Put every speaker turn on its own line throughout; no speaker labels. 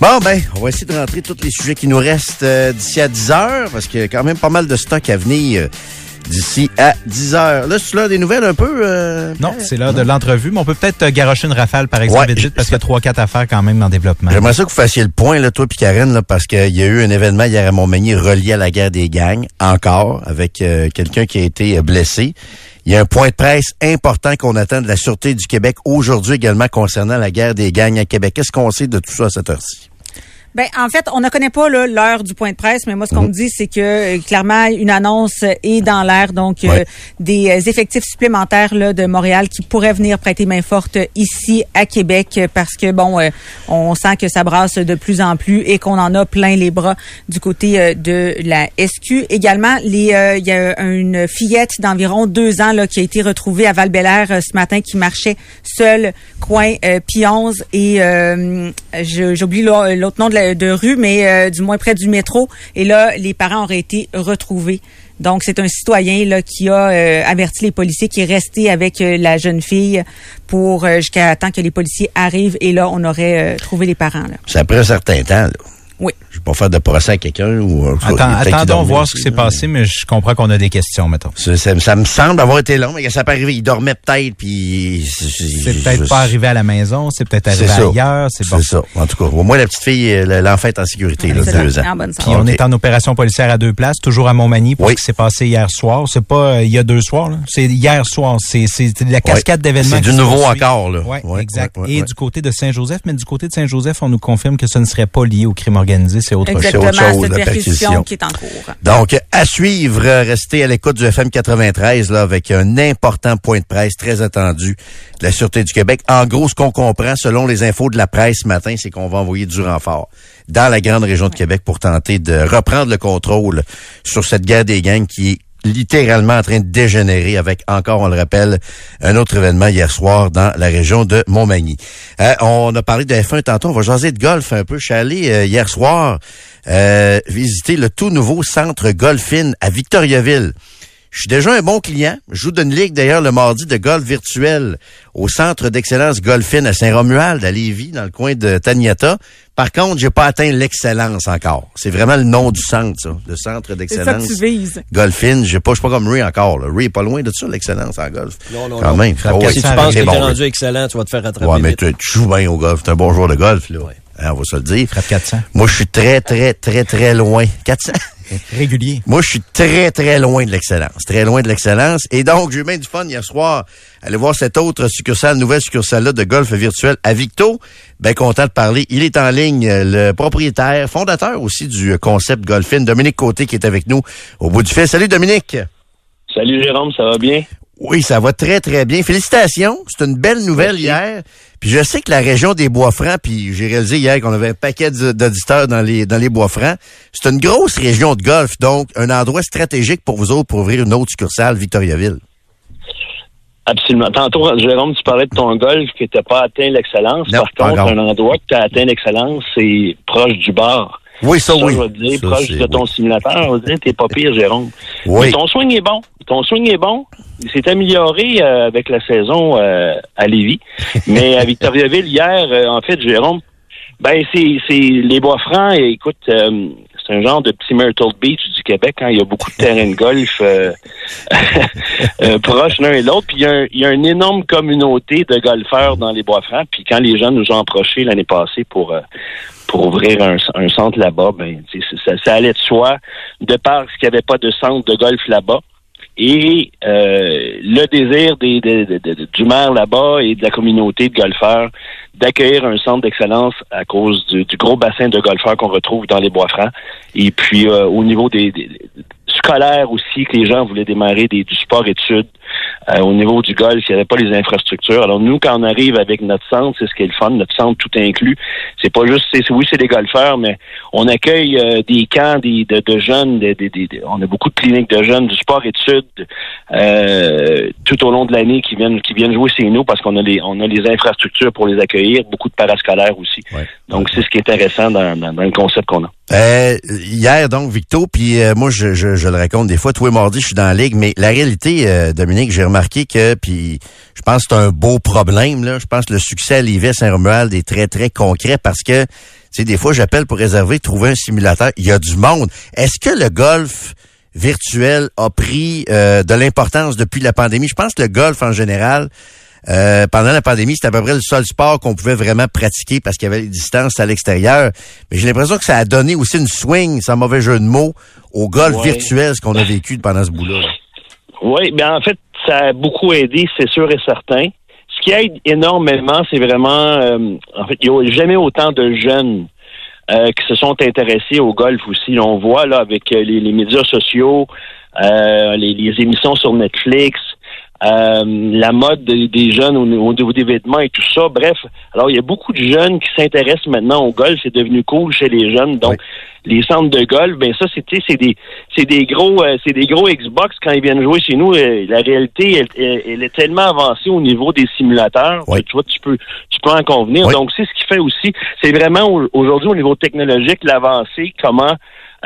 Bon, ben, on va essayer de rentrer tous les sujets qui nous restent euh, d'ici à 10 heures, parce qu'il y a quand même pas mal de stock à venir d'ici à 10 heures. Là, c'est là des nouvelles un peu? euh,
Non, c'est l'heure de l'entrevue, mais on peut peut-être euh, garocher une rafale, par exemple,
Ouais.
vite, vite, parce qu'il y a trois, quatre affaires quand même en développement.
J'aimerais ça que vous fassiez le point, là, toi puis Karen, là, parce qu'il y a eu un événement hier à Montmagny relié à la guerre des gangs, encore, avec euh, quelqu'un qui a été euh, blessé. Il y a un point de presse important qu'on attend de la Sûreté du Québec aujourd'hui également concernant la guerre des gangs à Québec. Qu'est-ce qu'on sait de tout ça à cette heure-ci?
Ben, en fait, on ne connaît pas l'heure du point de presse, mais moi, ce qu'on me dit, c'est que euh, clairement, une annonce est dans l'air, donc euh, des euh, effectifs supplémentaires là, de Montréal qui pourraient venir prêter main forte ici à Québec, euh, parce que bon, euh, on sent que ça brasse de plus en plus et qu'on en a plein les bras du côté de la SQ. Également, les, euh, il y a une fillette d'environ deux ans là, qui a été retrouvée à val ce matin, qui marchait seule, coin euh, P11 et euh, je- j'oublie l'au- l'autre nom de, la- de rue, mais euh, du moins près du métro. Et là, les parents auraient été retrouvés. Donc, c'est un citoyen là qui a euh, averti les policiers qui est resté avec euh, la jeune fille pour euh, jusqu'à temps que les policiers arrivent. Et là, on aurait euh, trouvé les parents. Là.
C'est après un certain temps, là.
Oui.
Je vais pas faire de procès à quelqu'un ou...
Attends,
qu'il
attendons
dormait
voir
aussi,
ce qui s'est
là.
passé, mais je comprends qu'on a des questions, mettons.
Ça, ça- ça me semble avoir été long, mais ça peut arriver. Il dormait peut-être, puis...
C'est peut-être pas arrivé à la maison, c'est peut-être arrivé
ça.
ailleurs, c'est bon.
C'est ça. En tout cas, au moins la petite fille, l'enfant est en sécurité, là,
C'est
deux ans.
en bonne
Puis on est en opération policière à deux places, toujours à Montmagny, pour
Oui.
ce qui s'est passé hier soir. C'est pas euh, il y a deux soirs, là. c'est hier soir. C'est c'est la cascade d'événements.
C'est du nouveau encore, là.
Ouais,
Ouais,
exact. Et du côté de Saint-Joseph, mais du côté de Saint-Joseph, on nous confirme que ce ne serait pas lié au crime c'est autre chose.
Exactement,
autre chose,
cette
la
perquisition
perquisition.
qui est en cours.
Donc, à suivre, restez à l'écoute du FM 93, là, avec un important point de presse très attendu de la Sûreté du Québec. En gros, ce qu'on comprend, selon les infos de la presse ce matin, c'est qu'on va envoyer du renfort dans la grande région de Québec pour tenter de reprendre le contrôle sur cette guerre des gangs qui est littéralement en train de dégénérer avec encore, on le rappelle, un autre événement hier soir dans la région de Montmagny. Euh, on a parlé de F1 tantôt, on va jaser de golf un peu. Je suis allé euh, hier soir euh, visiter le tout nouveau centre Golfin à Victoriaville. Je suis déjà un bon client. Je joue d'une ligue d'ailleurs le mardi de golf virtuel au centre d'excellence Golfin à Saint-Romuald, à Lévis, dans le coin de Taniata. Par contre, j'ai pas atteint l'excellence encore. C'est vraiment le nom du centre, ça, le centre
C'est ça que
d'excellence.
tu vises.
Golfin, j'ai pas, je suis pas comme Ray encore. Là. Ray est pas loin de ça, l'excellence en golf.
Non, non,
Quand
non.
même. Ouais,
Si tu penses que
c'est
t'es
bon,
rendu excellent, tu vas te faire rattraper
Ouais, mais tu, tu joues bien au golf. T'es un bon joueur de golf, là. Hein, on va se le dire.
Frappe 400.
Moi, je suis très, très, très, très loin. 400?
Régulier.
Moi, je suis très, très loin de l'excellence. Très loin de l'excellence. Et donc, j'ai eu bien du fun hier soir. Aller voir cette autre succursale, nouvelle succursale-là de golf virtuel à Victo. Ben content de parler. Il est en ligne, euh, le propriétaire, fondateur aussi du concept Golfin, Dominique Côté, qui est avec nous au bout du fil. Salut, Dominique.
Salut Jérôme, ça va bien?
Oui, ça va très, très bien. Félicitations. C'est une belle nouvelle
Merci.
hier. Puis je sais que la région des Bois-Francs, puis j'ai réalisé hier qu'on avait un paquet d'auditeurs dans les, dans les Bois-Francs. C'est une grosse région de golf, donc un endroit stratégique pour vous autres pour ouvrir une autre succursale, Victoriaville.
Absolument. Tantôt, Jérôme, tu parlais de ton golf qui n'était pas atteint l'excellence. Par contre, un endroit que tu as atteint l'excellence, c'est proche du bar.
Oui, ça,
Ça,
oui.
je vais te dire,
Ça,
proche de ton
oui.
simulateur. On dire, t'es pas pire, Jérôme.
Oui.
Mais ton swing est bon. Ton swing est bon. Il s'est amélioré euh, avec la saison euh, à Lévis. Mais à Victoriaville, hier, euh, en fait, Jérôme, ben, c'est, c'est les bois francs. Et, écoute, euh, c'est un genre de petit Myrtle Beach du Québec. Hein. Il y a beaucoup de terrains de golf euh, euh, proches l'un et l'autre. Puis il y, a un- il y a une énorme communauté de golfeurs dans les bois francs. Puis quand les gens nous ont approchés l'année passée pour euh, pour ouvrir un, un centre là-bas, ben, ça, ça allait de soi, de par qu'il n'y avait pas de centre de golf là-bas. Et euh, le désir des, du maire là-bas et de la communauté de golfeurs d'accueillir un centre d'excellence à cause du, du gros bassin de golfeurs qu'on retrouve dans les Bois-Francs. Et puis euh, au niveau des, scolaires aussi, que les gens voulaient démarrer des, du sport-études. Euh, au niveau du golf, il n'y avait pas les infrastructures. Alors nous, quand on arrive avec notre centre, c'est ce qui est le fun, notre centre tout inclus. C'est pas juste, c'est, oui, c'est des golfeurs, mais on accueille euh, des camps des, de, de jeunes, des- des- des- on a beaucoup de cliniques de jeunes, du sport-études euh, tout au long de l'année qui viennent qui viennent jouer chez nous parce qu'on a les on a les infrastructures pour les accueillir, beaucoup de parascolaires aussi.
Ouais.
Donc c'est ce qui est intéressant dans, dans, dans le concept qu'on a.
Euh, hier, donc, Victo, puis euh, moi, je, je, je le raconte des fois, tous les mardis, je suis dans la ligue, mais la réalité, euh, Dominique, j'ai remarqué que, puis je pense que c'est un beau problème, là. Je pense que le succès à Livet Saint-Romuald est très, très concret parce que, tu sais, des fois, j'appelle pour réserver, trouver un simulateur. Il y a du monde. Est-ce que le golf virtuel a pris euh, de l'importance depuis la pandémie? Je pense que le golf, en général, euh, pendant la pandémie, c'était à peu près le seul sport qu'on pouvait vraiment pratiquer parce qu'il y avait les distances à l'extérieur. Mais j'ai l'impression que ça a donné aussi une swing, sans mauvais jeu de mots, au golf virtuel, ce qu'on a vécu pendant ce bout-là.
Oui, bien en fait, ça a beaucoup aidé, c'est sûr et certain. Ce qui aide énormément, c'est vraiment, euh, en fait, il n'y a jamais autant de jeunes euh, qui se sont intéressés au golf aussi. On voit là avec les, médias sociaux, les, émissions sur Netflix, euh, la mode des, jeunes au, niveau des vêtements et tout ça. Bref, alors il y a beaucoup de jeunes qui s'intéressent maintenant au golf. C'est devenu cool chez les jeunes. Donc, les centres de golf, ben ça, c'était c'est des c'est des gros euh, c'est des gros Xbox quand ils viennent jouer chez nous. Euh, la réalité, elle, est tellement avancée au niveau des simulateurs. Tu vois, tu peux tu peux en convenir. Donc, c'est ce qui fait aussi. C'est vraiment aujourd'hui au niveau technologique l'avancée. Comment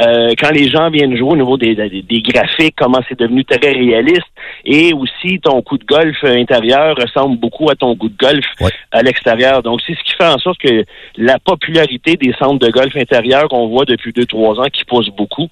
euh, quand les gens viennent jouer au niveau des, des, graphiques, comment c'est devenu très réaliste, et aussi ton coup de golf intérieur ressemble beaucoup à ton coup de golf à l'extérieur. Donc, c'est ce qui fait en sorte que la popularité des centres de golf intérieur qu'on voit depuis deux, trois ans qui pousse beaucoup.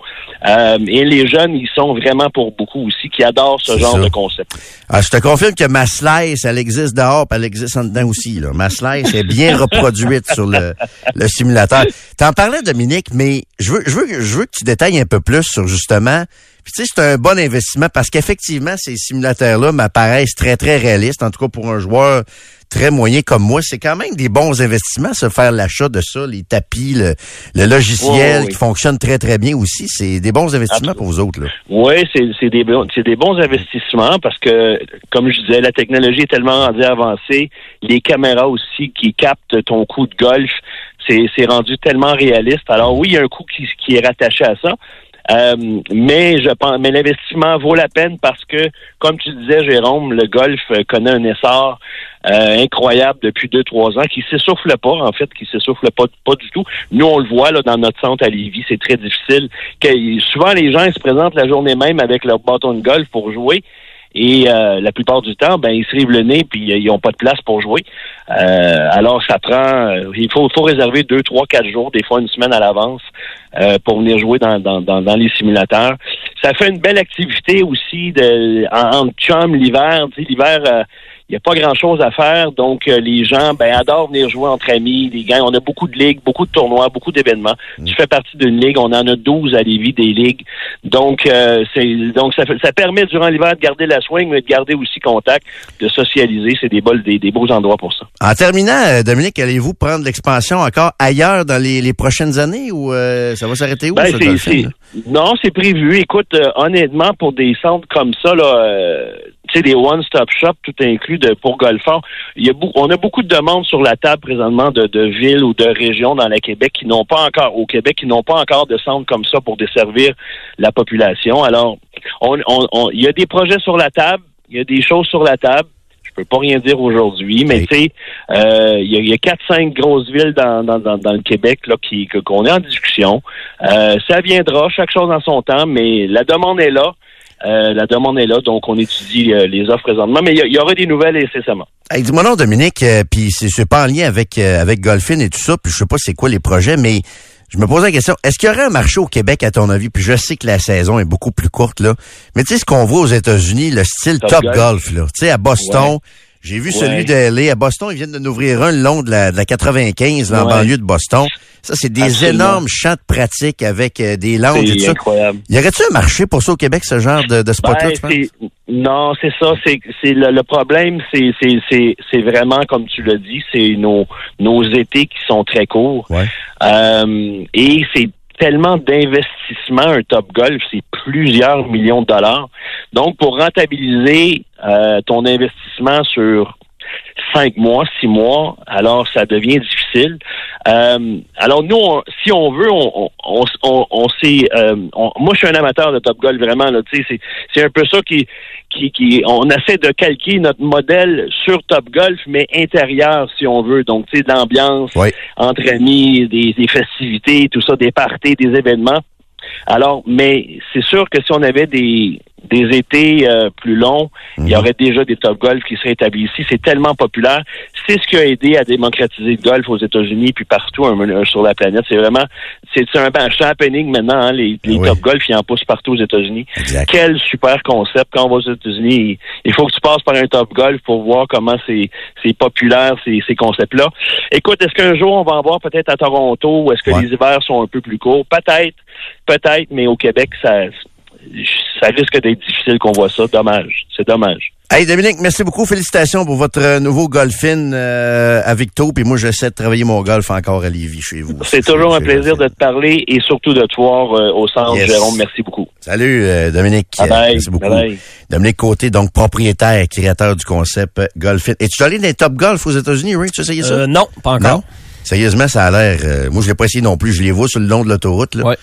Euh, et les jeunes, ils sont vraiment pour beaucoup aussi, qui adorent ce genre de concept.
Ah, je te confirme que ma slice, elle existe dehors, puis elle existe en dedans aussi. Là. Ma slice est bien reproduite sur le, le simulateur. T'en parlais, Dominique, mais je veux, je veux, je veux que tu détailles un peu plus sur justement. Puis tu sais, c'est un bon investissement parce qu'effectivement, ces simulateurs-là m'apparaissent très, très réalistes, en tout cas pour un joueur très moyen comme moi. C'est quand même des bons investissements, se faire l'achat de ça, les tapis, le, logiciel qui fonctionne très, très bien aussi. C'est des bons investissements pour vous autres. Là.
Oui, c'est des, des bons investissements parce que, comme je disais, la technologie est tellement avancée. Les caméras aussi qui captent ton coup de golf c'est rendu tellement réaliste. Alors oui, il y a un coût qui, qui est rattaché à ça. Euh, mais je pense, mais l'investissement vaut la peine parce que, comme tu disais, Jérôme, le golf connaît un essor euh, incroyable depuis deux trois ans, qui s'essouffle pas en fait, qui s'essouffle pas pas du tout. Nous on le voit là dans notre centre à Lévis, c'est très difficile. Que, souvent les gens ils se présentent la journée même avec leur bâton de golf pour jouer. Et euh, la plupart du temps, ben ils se rivent le nez puis ils n'ont pas de place pour jouer. Euh, alors ça prend, il faut, faut réserver deux, trois, quatre jours, des fois une semaine à l'avance euh, pour venir jouer dans, dans, dans, les simulateurs. Ça fait une belle activité aussi de en, en chum l'hiver. L'hiver, il n'y a pas grand-chose à faire. Donc, euh, les gens ben, adorent venir jouer entre amis, les gars. On a beaucoup de ligues, beaucoup de tournois, beaucoup d'événements. Mm. Tu fais partie d'une ligue. On en a 12 à Lévis, des ligues. Donc, euh, c'est donc ça, ça permet durant l'hiver de garder la swing, mais de garder aussi contact, de socialiser. C'est des, des, des, beaux endroits pour ça.
En terminant, euh, Dominique, allez-vous prendre l'expansion encore ailleurs dans les, les prochaines années ou ça va s'arrêter où, ben,
Non, c'est prévu. Écoute, honnêtement, pour des centres comme ça, là tu sais, des one-stop shop tout inclus de, pour golfeurs. Il y a on a beaucoup de demandes sur la table présentement de, de villes ou de régions dans le Québec qui n'ont pas encore, au Québec, qui n'ont pas encore de centre comme ça pour desservir la population. Alors, on, on, il y a des projets sur la table, il y a des choses sur la table. Je peux pas rien dire aujourd'hui, mais tu sais, euh, il y a, quatre, cinq grosses villes dans, dans, dans, le Québec là qui qu'on est en discussion. Euh, ça viendra, chaque chose en son temps, mais la demande est là. Euh, la demande est là, donc on étudie euh, les offres présentement, mais il y, aura des nouvelles incessamment.
Hey, dis-moi non, Dominique, euh, puis c'est pas en lien avec avec Golfin et tout ça, puis je sais pas c'est quoi les projets, mais je me pose la question, est-ce qu'il y aurait un marché au Québec à ton avis? Puis je sais que la saison est beaucoup plus courte, là. Mais tu sais ce qu'on voit aux États-Unis, le style Top, Golf, là. Tu sais, à Boston, j'ai vu celui de LA. À Boston, ils viennent de ouvrir un le long de la, de la 95, dans banlieue de Boston. Ça, c'est des énormes champs de pratique avec euh, des langues et tout ça. incroyable. Y aurait-il un marché pour ça au Québec, ce genre de, de spot-là,
ben, Non, c'est ça. C'est, le, problème, c'est, vraiment, comme tu l'as dit, c'est nos, nos étés qui sont très courts. Euh, et c'est tellement d'investissement, un top golf, c'est plusieurs millions de dollars. Donc, pour rentabiliser euh, ton investissement sur cinq mois, six mois, alors ça devient difficile. Euh, alors nous, si on veut, on, on, on, on sait. Euh, moi, je suis un amateur de Top Golf vraiment. Là, c'est, c'est un peu ça qui, qui, qui, on essaie de calquer notre modèle sur Top Golf, mais intérieur, si on veut. Donc, tu sais, l'ambiance entre amis, des, des festivités, tout ça, des parties, des événements. Alors, mais c'est sûr que si on avait des, des étés euh, plus longs, il y
Mhm.
aurait déjà des top golf qui seraient établis ici. C'est tellement populaire. C'est ce qui a aidé à démocratiser le golf aux États-Unis puis partout hein, sur la planète. C'est vraiment, c'est un, happening maintenant. hein, les les
Oui.
top golf, ils en poussent partout aux États-Unis. Quel super concept. Quand on va aux États-Unis, il, faut que tu passes par un top golf pour voir comment c'est c'est populaire, ces, ces concepts-là. Écoute, est-ce qu'un jour on va en voir peut-être à Toronto ou est-ce que
Ouais.
les hivers sont un peu plus courts? Peut-être, peut-être, mais au Québec, ça, ça risque d'être difficile qu'on voit ça. Dommage. C'est dommage.
Hey Dominique, merci beaucoup. Félicitations pour votre euh, nouveau golfin euh, à Victo. Puis moi, j'essaie de travailler mon golf encore à Lévis chez vous.
C'est toujours un plaisir de te parler et surtout de te voir euh, au centre,
Yes.
Jérôme. Merci beaucoup.
Salut euh, Dominique.
Bye bye.
Merci beaucoup.
Bye bye.
Dominique Côté, donc propriétaire, créateur du concept euh, Golfin. Es-tu allé dans les Top Golf aux États-Unis, Ray? Tu as essayé ça?
Euh, non, pas encore.
Non? Sérieusement, ça a l'air... euh, moi, je l'ai pas essayé non plus. Je les vois sur le long de l'autoroute. là.
Ouais.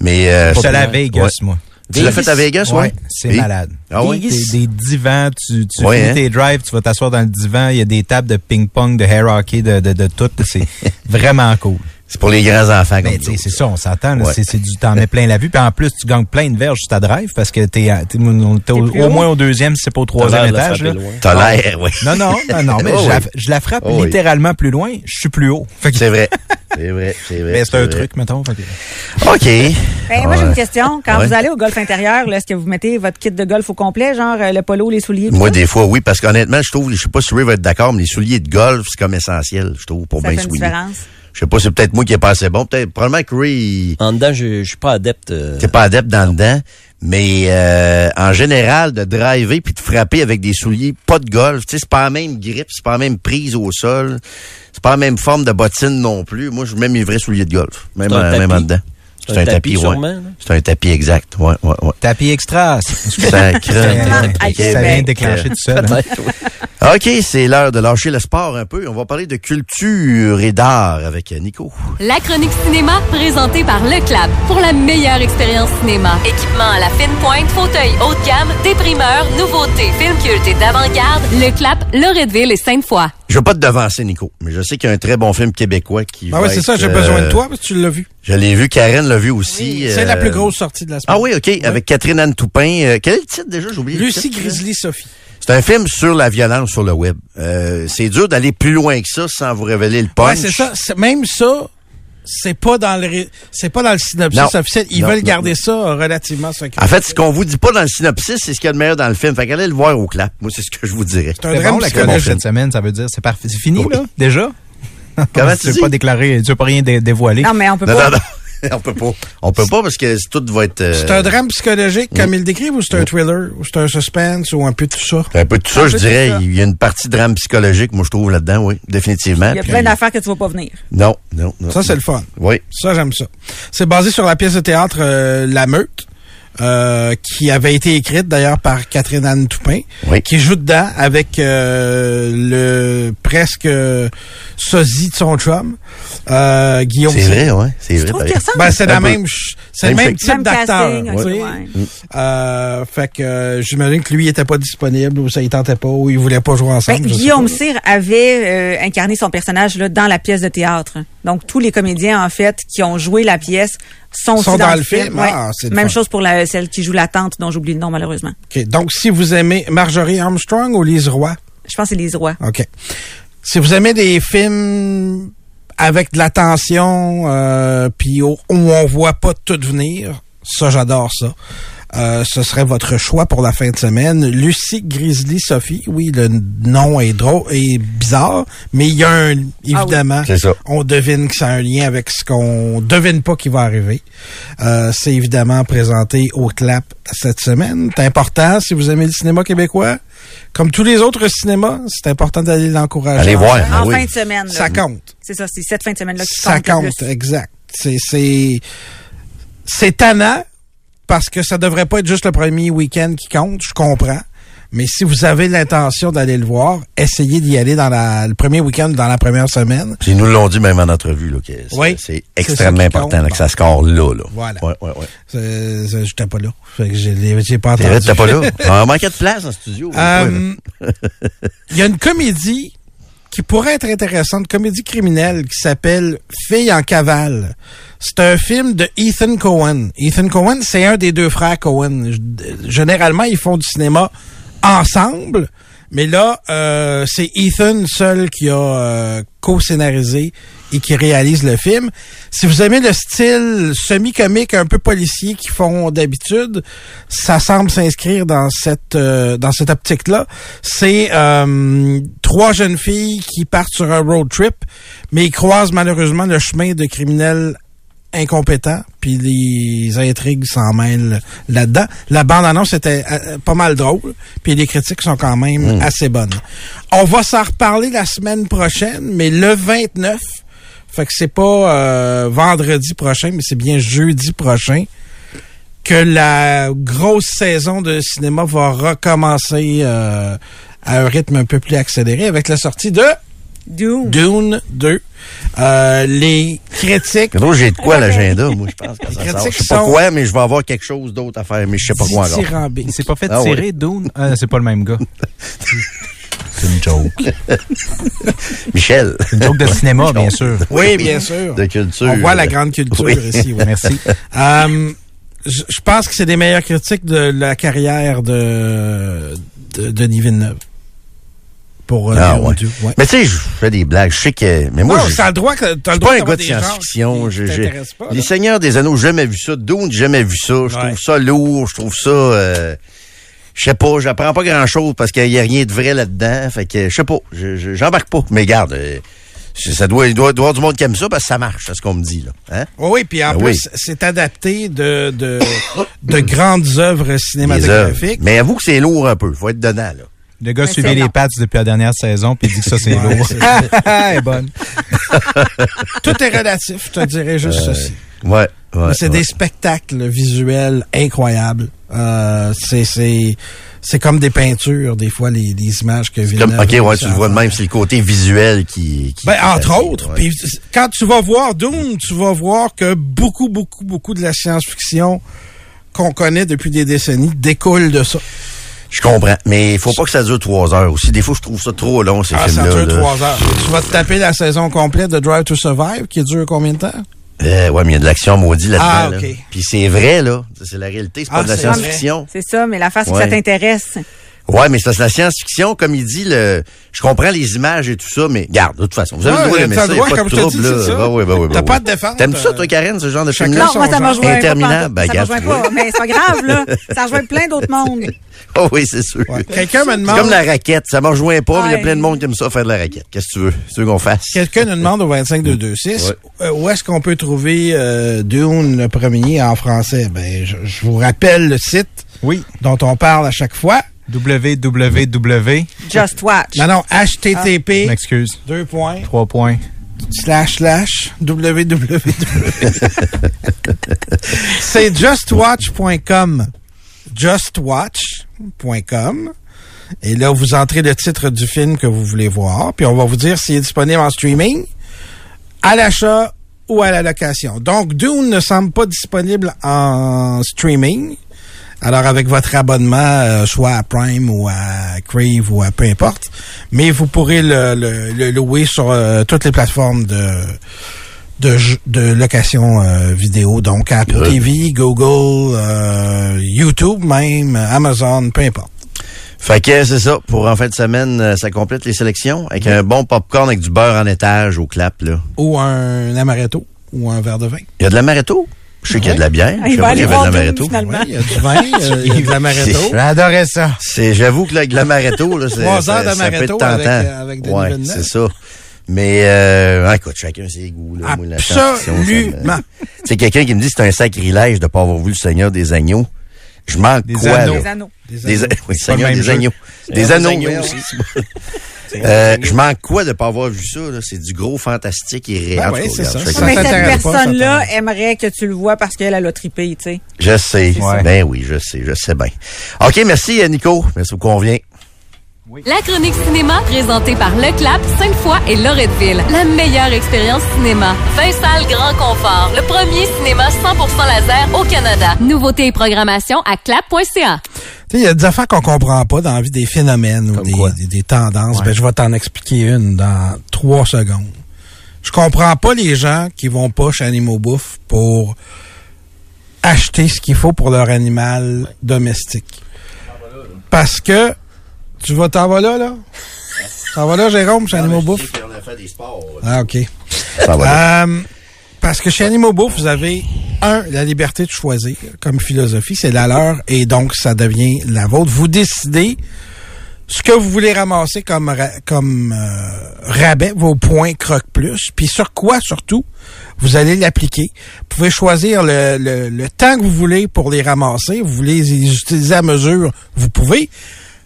Mais... Euh,
Je suis allé à
ouais.
Vegas, moi.
Tu l'as fait à Vegas, ouais?
Ouais, c'est malade.
Ah?
Des, des divans, tu, tu
Ouais,
finis
hein?
tes drives, tu vas t'asseoir dans le divan, il y a des tables de ping-pong, de hair hockey, de, de, de tout. C'est vraiment cool.
C'est pour les grands enfants comme
sais,
nous
c'est ça, on s'entend.
Ouais.
C'est, c'est du t'en mets plein la vue. Puis en plus, tu gagnes plein de verges sur ta drive parce que t'es, à- était au, moins au deuxième, si c'est pas au troisième étage.
T'as l'air, oui.
Non, non, non, non, mais
Oh
je, la, je la frappe
Oh oui.
littéralement plus loin, je suis plus haut. Que-
C'est vrai. C'est vrai, c'est vrai.
mais c'est un
vrai.
truc, mettons. fait que-
OK.
Ben, moi, j'ai une question. Quand
Ouais.
vous allez au golf intérieur, est-ce que vous mettez votre kit de golf au complet, genre euh, le polo, les souliers?
Moi,
ça?
des fois, oui, parce qu'honnêtement, je trouve, je sais pas si Ray va être d'accord, mais les souliers de golf, c'est comme essentiel, je trouve, pour
ça
bien
fait une
souligner.
différence?
Je sais pas, c'est peut-être moi qui est pas assez bon. Peut-être, probablement que Ray,
En dedans, je, je suis pas adepte. euh,
t'es pas adepte dans le dedans. Mais euh, en général, de driver puis de frapper avec des souliers pas de golf, tu sais, c'est pas la même grippe, c'est pas la même prise au sol, c'est pas la même forme de bottine non plus. Moi, je mets mes vrais souliers de golf, même, en, même en dedans.
C'est un tapis,
ouais.
sûrement.
C'est un tapis exact, ouais, ouais, ouais.
Tapis extra.
Ok.
Québec.
Ça vient déclencher tout seul. hein.
OK, c'est l'heure de lâcher le sport un peu. On va parler de culture et d'art avec Nico.
La chronique cinéma présentée par Le Clap pour la meilleure expérience cinéma. Équipement à la fine pointe, fauteuil haut de gamme, déprimeur, nouveautés, film culte et d'avant-garde. Le Clap, Loretteville et Sainte-Foy.
Je veux pas te devancer, Nico, mais je sais qu'il y a un très bon film québécois qui va
ouais, c'est ça, j'ai
euh,
besoin de toi parce que tu l'as vu.
Je l'ai vu, Karen l'a vu aussi.
C'est la
euh,
plus grosse sortie de la semaine.
Ah oui, OK, avec Catherine Anne Toupin. Euh, quel est le titre déjà? J'ai oublié.
Lucie
titre.
Grizzly Sophie.
C'est un film sur la violence sur le web. Euh, c'est dur d'aller plus loin que ça sans vous révéler le punch.
Ouais, c'est ça. C'est- Même ça, c'est pas dans le c'est pas dans le synopsis
Non.
officiel. Ils
Non,
veulent
non,
garder
non.
ça relativement secret.
En fait, ce qu'on vous dit pas dans le synopsis, c'est ce qu'il y a de meilleur dans le film. Fait qu'allez le voir au clap. Moi, c'est ce que je vous dirais.
c'est un drame
bon, la cette semaine, ça veut dire c'est parfait. C'est fini,
Oui.
là, déjà?
Comment
tu veux pas déclarer, tu veux pas rien dé- dévoiler?
Non, mais on peut
Non,
pas.
non, non. on peut pas. On peut pas parce que tout va être... euh,
C'est un drame psychologique comme ils le décrivent ou c'est un thriller ou c'est un suspense ou un peu tout ça?
un peu de tout ça,
Un
je dirais.
ça.
Il y a une partie de drame psychologique, moi, je trouve, là-dedans, oui. Définitivement.
Il y a
Puis-
plein d'affaires que tu vas pas venir.
Non, non, non.
Ça, c'est le fun.
Oui.
Ça, j'aime ça. C'est basé sur la pièce de théâtre euh, La Meute, euh, qui avait été écrite d'ailleurs par Catherine Anne Toupin,
Oui.
qui joue dedans avec euh, le presque euh, sosie de son chum, euh, Guillaume.
C'est vrai, ouais. C'est
Je
vrai.
trouve
pareil.
qu'il ressemble?
Ben, c'est la même, c'est le
Même
type d'acteur.
ouais.
Euh, fait que euh, j'imagine que lui il était pas disponible ou ça il tentait pas ou il voulait pas jouer ensemble.
Ben, Guillaume. Cyr avait euh, incarné son personnage là, dans la pièce de théâtre. Donc, tous les comédiens, en fait, qui ont joué la pièce sont,
Sont dans le film? Ah,
Même chose pour la, celle qui joue la tante, dont j'oublie le nom, malheureusement.
Donc si vous aimez Marjorie Armstrong ou Lise Roy,
Je pense que c'est Les Rois.
OK. Si vous aimez des films avec de la tension, euh, puis où, où on voit pas tout venir, ça, j'adore ça. Euh, ce serait votre choix pour la fin de semaine. Lucie Grizzly Sophie, oui, le nom est drôle et bizarre, mais il y a un, évidemment,
C'est ça.
on devine que ça a un lien avec ce qu'on devine pas qui va arriver. Euh, c'est évidemment présenté au clap cette semaine. C'est important si vous aimez le cinéma québécois. Comme tous les autres cinémas, c'est important d'aller l'encourager.
Allez voir. Ah
en
oui.
fin de semaine. là.
Ça compte.
C'est ça, c'est cette fin de semaine-là qui
Ça
compte.
exact. C'est, c'est, c'est tannant parce que ça devrait pas être juste le premier week-end qui compte, je comprends. Mais si vous avez l'intention d'aller le voir, essayez d'y aller dans la, le premier week-end ou dans la première semaine.
Puis ils nous l'ont dit même en entrevue, là, que c'est-
Oui.
c'est extrêmement important
compte.
là, que ça score là, là.
Voilà.
Ouais, ouais, ouais.
J'étais pas là. Fait que j'ai, pas entendu.
t'es pas là? On manquait de place en studio.
Euh, Il y a une comédie qui pourrait être intéressante, comédie criminelle qui s'appelle Fille en cavale. C'est un film de Ethan Cohen. Ethan Cohen, c'est un des deux frères Cohen. Généralement, ils font du cinéma ensemble, mais là, euh, c'est Ethan seul qui a euh, co-scénarisé et qui réalise le film. Si vous aimez le style semi-comique, un peu policier qu'ils font d'habitude, ça semble s'inscrire dans cette euh, dans cette optique-là. C'est euh, trois jeunes filles qui partent sur un road trip, mais ils croisent malheureusement le chemin de criminels incompétents, puis les intrigues s'en mêlent là-dedans. La bande-annonce était euh, pas mal drôle, puis les critiques sont quand même assez bonnes. On va s'en reparler la semaine prochaine, mais le 29, fait que c'est pas euh, vendredi prochain, mais c'est bien jeudi prochain que la grosse saison de cinéma va recommencer euh, à un rythme un peu plus accéléré avec la sortie de
Dune.
Dune 2. Euh, les critiques
Gros, j'ai de quoi à l'agenda, moi, je pense. ça sort. Je sais pas quoi, mais je vais avoir quelque chose d'autre à faire, mais je sais pas quoi encore.
s'est pas fait
Ah
tirer,
ouais.
Dune? Ah, c'est pas le même gars. c'est une joke.
Michel.
Une joke de cinéma, bien sûr.
Oui, bien sûr.
De culture.
On voit la grande culture
Oui.
ici. oui.
Merci.
Euh, je pense que c'est des meilleures critiques de la carrière de, de Denis Villeneuve. Pour euh,
Ah, ouais.
2, ouais.
Mais tu sais, je fais des blagues. Je sais que. Mais moi,
non,
je.
le droit que t'as
Je
le droit
pas un gars de science-fiction. Les. Seigneurs des Anneaux, jamais vu ça. Dune, jamais vu ça. Je
Ouais.
trouve ça lourd. Je trouve ça. euh, je sais pas, j'apprends pas grand-chose parce qu'il y a rien de vrai là-dedans. Fait que je sais pas, je- je- j'embarque pas. Mais garde, euh, ça doit, il doit, doit y avoir du monde qui aime ça parce que ça marche, c'est ce qu'on me dit là. Hein?
Oui, oui, puis en
Ben
plus,
oui.
c'est adapté de, de, de grandes œuvres cinématographiques.
Mais avoue que c'est lourd un peu. Faut être dedans là.
Le gars suivait les pattes depuis la dernière saison, puis il dit que ça, c'est
Ouais,
lourd. Elle est bonne.
Tout est relatif, je te dirais juste ceci.
Ouais. ouais
Mais c'est
ouais.
des spectacles visuels incroyables. Euh, c'est c'est c'est comme des peintures des fois les, les images que
Comme,
Villeneuve
ok, ouais, tu le vois de même, c'est le côté visuel qui. qui
Ben, entre autres.
ouais.
Quand tu vas voir Dune, tu vas voir que beaucoup, beaucoup, beaucoup de la science-fiction qu'on connaît depuis des décennies découle de ça.
Je comprends. Mais il faut pas que ça dure trois heures aussi. Des fois, je trouve ça trop long, ces
Ah, ça
films-là.
dure
là.
trois heures. Tu vas te taper la saison complète de Drive to Survive qui dure combien de temps?
Euh, ouais, mais il y a de l'action maudite là-dedans.
Ah,
là. Puis c'est vrai, là. C'est la réalité, c'est
Ah,
pas de la science-fiction.
C'est ça, mais la face que
Ouais.
ça t'intéresse.
Ouais, mais c'est parce que la science-fiction, comme il dit, le, je comprends les images et tout ça, mais garde, de toute façon, vous avez
Ouais,
le droit d'aimer ça, il y a pas de trouble, là.
c'est ça.
Bah bah bah
T'as pas de défense,
T'aimes ça,
euh,
toi, Karen, ce genre de
chacun
film-là?
Non, moi, ça rejoint pas.
Interminable, ben,
ça
vois.
pas. Mais c'est pas grave, là. Ça rejoint plein d'autres mondes.
Oh oui, c'est sûr.
Ouais. Quelqu'un me
C'est
demande.
comme la raquette, ça me rejoint pas, mais il y a plein de monde qui aime ça faire de la raquette. Qu'est-ce que tu veux? Tu veux qu'on fasse?
Quelqu'un nous demande au 25226
Ouais.
euh, où est-ce qu'on peut trouver euh, Dune le premier en français? Ben, je, je vous rappelle le site
Oui.
dont on parle à chaque fois.
Www.
Just watch.
Non, non, http
Je m'excuse.
deux points
Trois points.
slash slash www. C'est justwatch.com. Justwatch.com. Et là, vous entrez le titre du film que vous voulez voir, puis on va vous dire s'il est disponible en streaming, à l'achat ou à la location. Donc, Dune ne semble pas disponible en streaming. Alors, avec votre abonnement, euh, soit à Prime ou à Crave ou à peu importe, mais vous pourrez le, le- le louer sur euh, toutes les plateformes de, de, de location euh, vidéo, donc Apple. TV, Google, euh, YouTube même, Amazon, peu importe.
Fait que c'est ça. Pour en fin de semaine, ça complète les sélections avec un bon popcorn avec du beurre en étage au clap, là.
Ou un amaretto ou un verre de vin.
Il y a de l'amaretto? Je sais qu'il y a de la bière.
Ah,
Je
il
sais
va
pas qu'il y
aller
avait de
voir finalement.
Il y a du vin, euh, il y a de l'amaretto.
J'adorais ça.
C'est, j'avoue que avec l'amaretto, là, c'est, ça, ça peut être tentant.
avec, euh,
ouais, c'est ça. Mais, euh, ah, écoute, chacun ses goûts, là.
Absolument.
C'est quelqu'un qui me dit que c'est un sacrilège de pas avoir vu le Seigneur des Agneaux. Je manque
Des
quoi,
anneaux.
là?
Les anneaux.
Des
Des,
anneaux.
oui,
pas le
Seigneur des
jeu.
agneaux. Des
des
anneaux,
aussi.
Euh, je manque quoi de pas avoir vu ça, là? C'est du gros fantastique et réel.
Ben ouais, c'est ça. Ça
Mais cette
ça
personne-là aimerait que tu le vois parce qu'elle elle a trippé, tu sais.
Je sais.
ça.
Ben oui, je sais, je sais bien. OK, merci, euh, Nico. Merci beaucoup, on vient.
La chronique cinéma présentée par Le Clap, Sainte-Foy et Loretteville. La meilleure expérience cinéma. 20 salles grand confort. Le premier cinéma 100% laser au Canada. Nouveautés et programmation à clap.ca.
Tu sais, il y a des affaires qu'on comprend pas dans la vie, des phénomènes ou des, des- des tendances.
Ouais.
Ben, je vais t'en expliquer une dans trois secondes. Je comprends pas les gens qui vont pas chez Animaux Bouffe pour acheter ce qu'il faut pour leur animal domestique. Parce que tu vas t'en vas là, là? T'en vas là, Jérôme, chez Animaux Bouffe? Ah, OK.
Ça va là.
Euh, parce que chez Animaux Bouffe, vous avez, un, la liberté de choisir comme philosophie, c'est la leur, et donc ça devient la vôtre. Vous décidez ce que vous voulez ramasser comme, ra- comme euh, rabais, vos points croque plus, puis sur quoi surtout vous allez l'appliquer. Vous pouvez choisir le, le, le temps que vous voulez pour les ramasser. Vous voulez les utiliser à mesure, vous pouvez.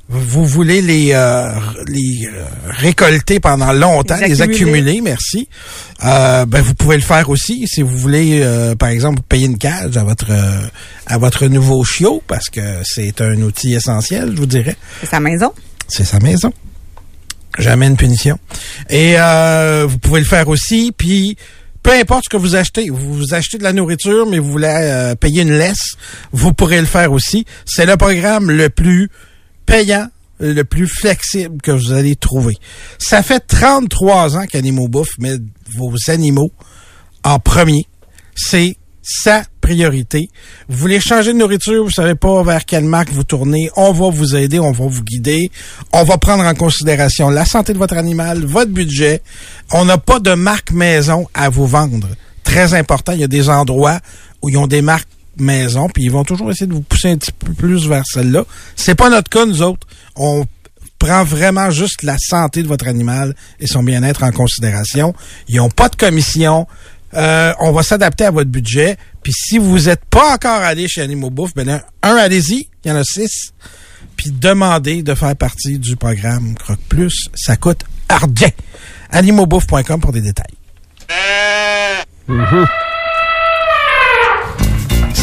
Vous voulez les, euh, les euh, récolter pendant longtemps,
Les
les accumuler. merci. Euh, ben vous pouvez le faire aussi si vous voulez, euh, par exemple, payer une cage à votre euh, à votre nouveau chiot parce que c'est un outil essentiel, je vous dirais.
C'est sa maison.
C'est sa maison. Jamais une punition. Et euh, vous pouvez le faire aussi, puis peu importe ce que vous achetez, vous, vous achetez de la nourriture, mais vous voulez euh, payer une laisse, vous pourrez le faire aussi. C'est le programme le plus payant, le plus flexible que vous allez trouver. Ça fait 33 ans qu'Animaux Bouffe met vos animaux en premier. C'est sa priorité. Vous voulez changer de nourriture, vous savez pas vers quelle marque vous tournez, on va vous aider, on va vous guider, on va prendre en considération la santé de votre animal, votre budget. On n'a pas de marque maison à vous vendre. Très important, il y a des endroits où ils ont des marques maison, puis ils vont toujours essayer de vous pousser un petit peu plus vers celle-là. C'est pas notre cas, nous autres. On prend vraiment juste la santé de votre animal et son bien-être en considération. Ils n'ont pas de commission. Euh, on va s'adapter à votre budget. Puis si vous n'êtes pas encore allé chez Animaux Bouffe, ben un, allez-y. Il y en a six. Puis demandez de faire partie du programme Croque Plus. Ça coûte argent. Animaubouffe.com pour des détails.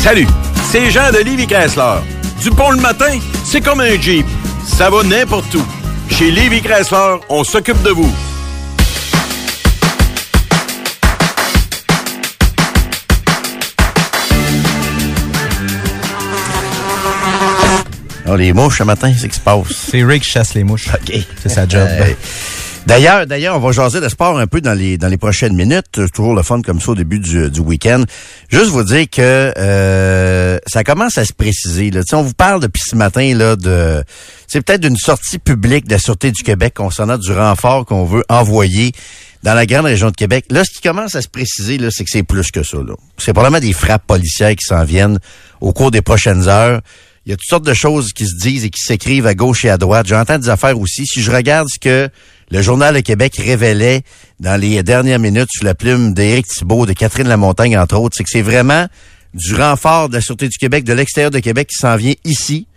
Salut, c'est Jean de Livy Chrysler. Du pont le matin, c'est comme un Jeep. Ça va n'importe où. Chez Livy Chrysler, on s'occupe de vous.
Oh, les mouches ce matin, c'est ce qui se passe.
C'est Rick qui chasse les mouches.
OK.
C'est sa job.
D'ailleurs, d'ailleurs, on va jaser de sport un peu dans les dans les prochaines minutes. Toujours le fun comme ça au début du, du week-end. Juste vous dire que euh, ça commence à se préciser. Là. On vous parle depuis ce matin là de c'est peut-être d'une sortie publique de la Sûreté du Québec concernant du renfort qu'on veut envoyer dans la grande région de Québec. Là, ce qui commence à se préciser, là, c'est que c'est plus que ça. Là. C'est probablement des frappes policières qui s'en viennent au cours des prochaines heures. Il y a toutes sortes de choses qui se disent et qui s'écrivent à gauche et à droite. J'entends des affaires aussi. Si je regarde ce que le Journal de Québec révélait dans les dernières minutes sous la plume d'Éric Thibault, de Catherine Lamontagne, entre autres, c'est que c'est vraiment du renfort de la Sûreté du Québec, de l'extérieur de Québec qui s'en vient ici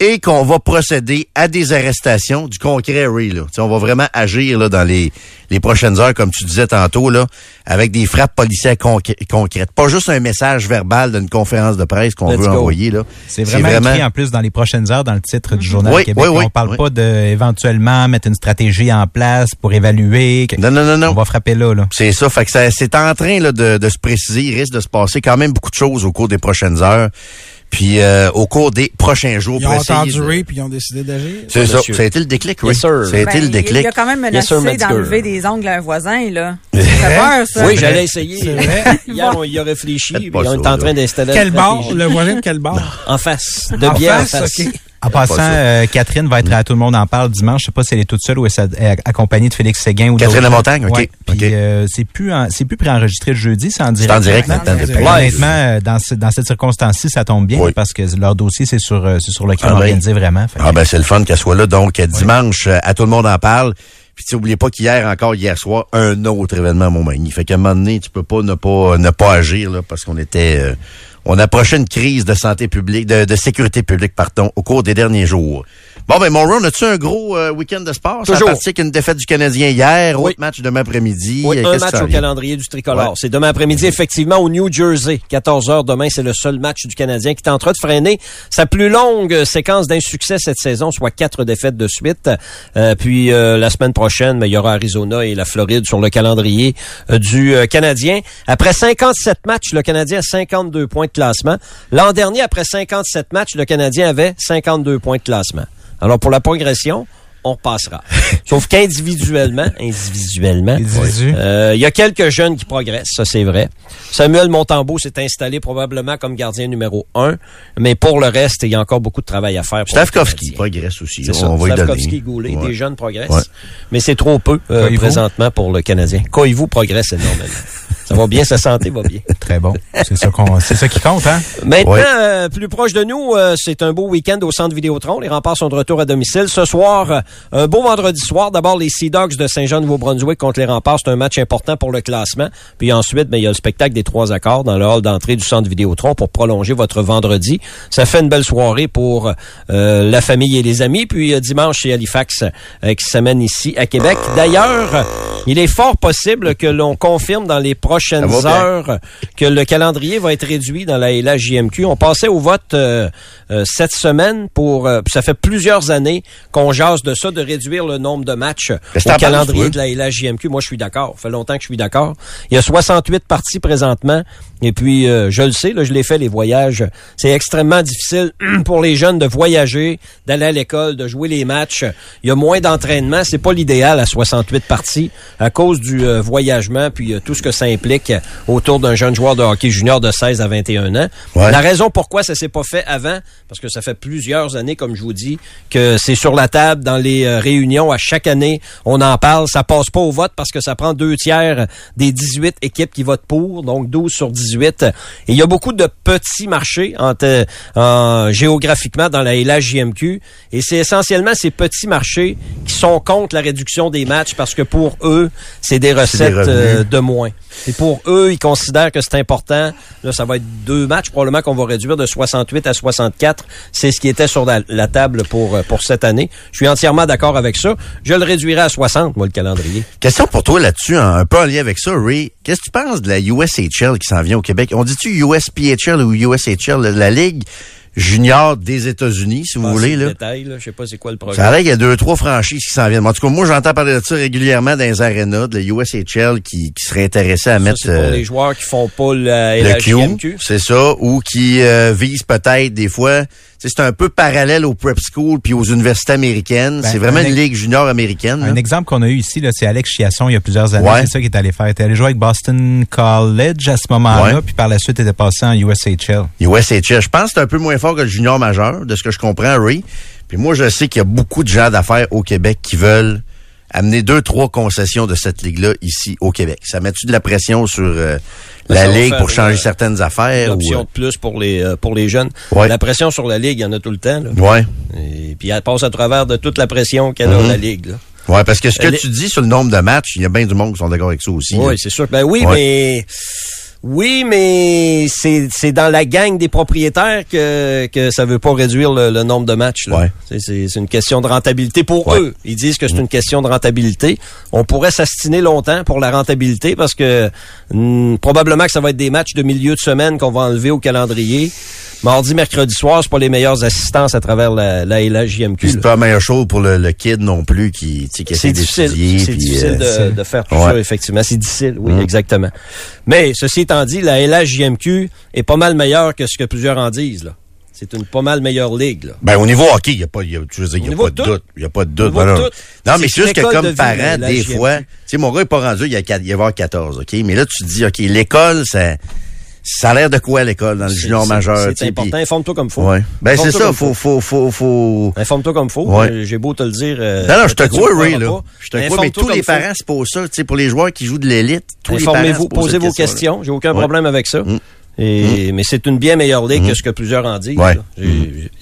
et qu'on va procéder à des arrestations du concret, Ray, là. On va vraiment agir là, dans les, les prochaines heures, comme tu disais tantôt, là, avec des frappes policières conc- concrètes. Pas juste un message verbal d'une conférence de presse qu'on veut
go.
envoyer. là.
C'est vraiment, écrit en plus dans les prochaines heures dans le titre du Journal
Oui,
Québec.
oui, oui,
on parle
oui.
pas de éventuellement mettre une stratégie en place pour évaluer.
Non, non, non, non.
On va frapper là, là.
C'est ça. Fait que c'est en train là, de, de se préciser. Il risque de se passer quand même beaucoup de choses au cours des prochaines heures. Puis euh, au cours des prochains jours.
Ils ont entendu
de-
Ray puis ils ont décidé d'agir.
C'est ça. Ça a été le déclic, oui.
Yes, sir.
Ça a été
Ben,
le
il-
déclic.
Il a quand même
Yes,
menacé
Metzger.
d'enlever des ongles à un voisin, là. Ça fait peur, ça.
Oui, j'allais essayer.
C'est vrai?
Hier, on y a réfléchi. Puis on est en train d'installer
Quel bar? Le voisin de quel bar?
En face. De
En
bien
face,
en face.
ok.
En passant, euh, Catherine va être à Tout le monde en parle dimanche. Je sais pas si elle est toute seule ou elle est accompagnée de Félix Séguin ou
Catherine. Lamontagne, ok,
Ouais. Puis, euh, c'est plus c'est plus préenregistré le jeudi, c'est en direct.
C'est en direct
maintenant.
Honnêtement, euh, dans, ce- dans cette circonstance-ci, ça tombe bien
Oui.
parce que leur dossier, c'est sur, euh, c'est sur le crime
Ah ben.
organisé vraiment. Fait
Ah ben c'est le fun qu'elle soit là. Donc dimanche, euh, à tout le monde en parle. Puis tu oubliez pas qu'hier, encore hier soir, un autre événement à Montmagny. Fait qu'à un moment donné, tu peux pas ne pas ne pas agir là, parce qu'on était euh, on approchait une crise de santé publique, de, sécurité publique, pardon, au cours des derniers jours. Bon, ben, Monroe, as-tu un gros euh, week-end de sport? Ça
Toujours.
a parti avec une défaite du Canadien hier,
Oui.
autre match demain après-midi.
Oui,
Euh,
un match
ça
au calendrier du tricolore.
Ouais.
C'est demain après-midi, effectivement, au New Jersey. 14 heures demain, c'est le seul match du Canadien qui tentera de freiner sa plus longue séquence d'insuccès cette saison, soit quatre défaites de suite. Euh, puis euh, la semaine prochaine, ben, il y aura Arizona et la Floride sur le calendrier du Canadien. Après 57 matchs, le Canadien a 52 points de classement. L'an dernier, après 57 matchs, le Canadien avait 52 points de classement. Alors pour la progression, on repassera. Sauf qu'individuellement, individuellement,
Individu.
euh, il y a quelques jeunes qui progressent, ça c'est vrai. Samuel Montembeau s'est installé probablement comme gardien numéro un, mais pour le reste, il y a encore beaucoup de travail à faire.
Stavkovski progresse aussi.
C'est ça.
On va donner.
Goulet,
Ouais.
des jeunes progressent.
Ouais.
Mais c'est trop peu euh, présentement pour le Canadien. Koivu progresse énormément. ça va bien, sa santé va bien.
Très bon. C'est ça qu'on, c'est ça qui compte, hein?
Maintenant, euh, plus proche de nous, euh, c'est un beau week-end au centre Vidéotron. Les remparts sont de retour à domicile. Ce soir, euh, un beau vendredi soir. D'abord, les Sea Dogs de Saint-Jean-Nouveau-Brunswick contre les remparts. C'est un match important pour le classement. Puis ensuite, ben, il y a le spectacle des trois accords dans le hall d'entrée du centre Vidéotron pour prolonger votre vendredi. Ça fait une belle soirée pour euh, la famille et les amis. Puis euh, dimanche, c'est Halifax qui s'amène ici à Québec. D'ailleurs, il est fort possible que l'on confirme dans les prochaines heures que le calendrier va être réduit dans la LHJMQ. On passait au vote euh, euh, cette semaine pour... euh, ça fait plusieurs années qu'on jase de ça, de réduire le nombre de matchs au calendrier de la LHJMQ. Moi, je suis d'accord. Ça fait longtemps que je suis d'accord. Il y a 68 parties présentement. Et puis, euh, je le sais, là, je l'ai fait, les voyages. C'est extrêmement difficile pour les jeunes de voyager, d'aller à l'école, de jouer les matchs. Il y a moins d'entraînement. C'est pas l'idéal à 68 parties à cause du euh, voyagement puis tout ce que ça implique euh, autour d'un jeune joueur de hockey junior de 16 à 21 ans.
Ouais.
La raison pourquoi ça s'est pas fait avant, parce que ça fait plusieurs années, comme je vous dis, que c'est sur la table dans les euh, réunions à chaque année. On en parle. Ça passe pas au vote parce que ça prend deux tiers des 18 équipes qui votent pour, donc 12 sur 18. Et il y a beaucoup de petits marchés en, te- en- géographiquement dans la LHJMQ. Et c'est essentiellement ces petits marchés qui sont contre la réduction des matchs parce que pour eux, c'est des recettes euh, de moins. Et pour eux, ils considèrent que c'est important. Là, ça va être deux matchs probablement qu'on va réduire de 68 à 64. C'est ce qui était sur la, table pour, euh, pour cette année. Je suis entièrement d'accord avec ça. Je le réduirai à 60, moi, le calendrier.
Question pour toi là-dessus, un, peu en lien avec ça, Ray. Qu'est-ce que tu penses de la USHL qui s'en vient au Québec? On dit-tu USPHL ou USHL, la Ligue? Junior des États-Unis, si vous voulez,
le
là?
détail, là. Je sais pas c'est quoi le.
Ça a qu'il y a deux, trois franchises qui s'en viennent. En tout cas, moi, j'entends parler de ça régulièrement dans les arénas, de la USHL qui, qui serait intéressé à
Ça,
mettre
c'est pour
euh,
les joueurs qui font pas la
le Q, c'est ça, ou qui euh, visent peut-être des fois. C'est un peu parallèle aux prep schools puis aux universités américaines.
Ben,
c'est vraiment
un
une ligue junior américaine. là.
Un exemple qu'on a eu ici, là, c'est Alex Chiasson, il y a plusieurs années.
Ouais.
C'est ça qu'il est allé faire. Il était allé jouer avec Boston College à ce moment-là,
Ouais.
puis par la suite, il était passé en USHL.
USHL. Je pense que c'est un peu moins fort que le junior majeur, de ce que je comprends, Ray. Puis moi, je sais qu'il y a beaucoup de gens d'affaires au Québec qui veulent amener deux, trois concessions de cette ligue-là ici au Québec. Ça met-tu de la pression sur euh,
Ben,
la ligue pour changer
une-
certaines affaires?
Une
ou,
option de plus pour les, euh, pour les jeunes.
Ouais.
La pression sur la Ligue, il y en a tout le temps. Là.
euh, ouais.
Et puis elle passe à travers de toute la pression qu'elle a,
Mhm.
la Ligue. Là.
Ouais, parce que ce que
Elle
tu dis sur le nombre de matchs, il y a bien du monde qui sont d'accord avec ça aussi.
Oui, c'est sûr. Ben oui,
Ouais.
mais oui, mais c'est c'est dans la gang des propriétaires que que ça veut pas réduire le, le nombre de matchs. là.
Ouais.
C'est- C'est c'est une question de rentabilité pour
Ouais.
eux. Ils disent que c'est une question de rentabilité. On pourrait s'astiner longtemps pour la rentabilité parce que hmm, probablement que ça va être des matchs de milieu de semaine qu'on va enlever au calendrier. Mardi, mercredi soir, c'est pas les meilleures assistances à travers la, la LHJMQ.
C'est pas la meilleure chose pour le, le kid non plus qui, qui essaie
C'est difficile.
d'étudier.
C'est
puis,
difficile
euh,
de, de faire tout
Ouais.
ça, effectivement. C'est difficile, oui,
Mm.
exactement. Mais, ceci étant dit, la LHJMQ est pas mal meilleure que ce que plusieurs en disent, là. C'est une pas mal meilleure ligue, là.
Ben, au niveau hockey, il n'y a pas, il y a, tu veux dire, y a pas de
de
doute. Il n'y a pas de doute.
De tout.
Non, mais c'est juste que
de
comme
vie,
parent, des fois, tu sais, mon gars n'est pas rendu, il y a, il va avoir 14, OK? Mais là, tu te dis, OK, l'école, ça, ça a l'air de quoi, l'école, dans le junior majeur?
C'est important. Informe-toi comme faut.
Ouais. Ben, c'est ça, faut, faut, faut, faut.
Informe-toi comme faut.
Ouais.
Euh, J'ai beau te le dire. euh,
Non, non, je te crois, Ray, là. Je te crois, mais tous les parents, c'est pour ça, tu sais, pour les joueurs qui jouent de l'élite, tous les parents.
Informez-vous,
se posent
posez vos questions. J'ai aucun problème avec ça.
Mm.
Et, Mais c'est une bien meilleure ligue
Mm.
que ce que plusieurs en disent.
Ouais.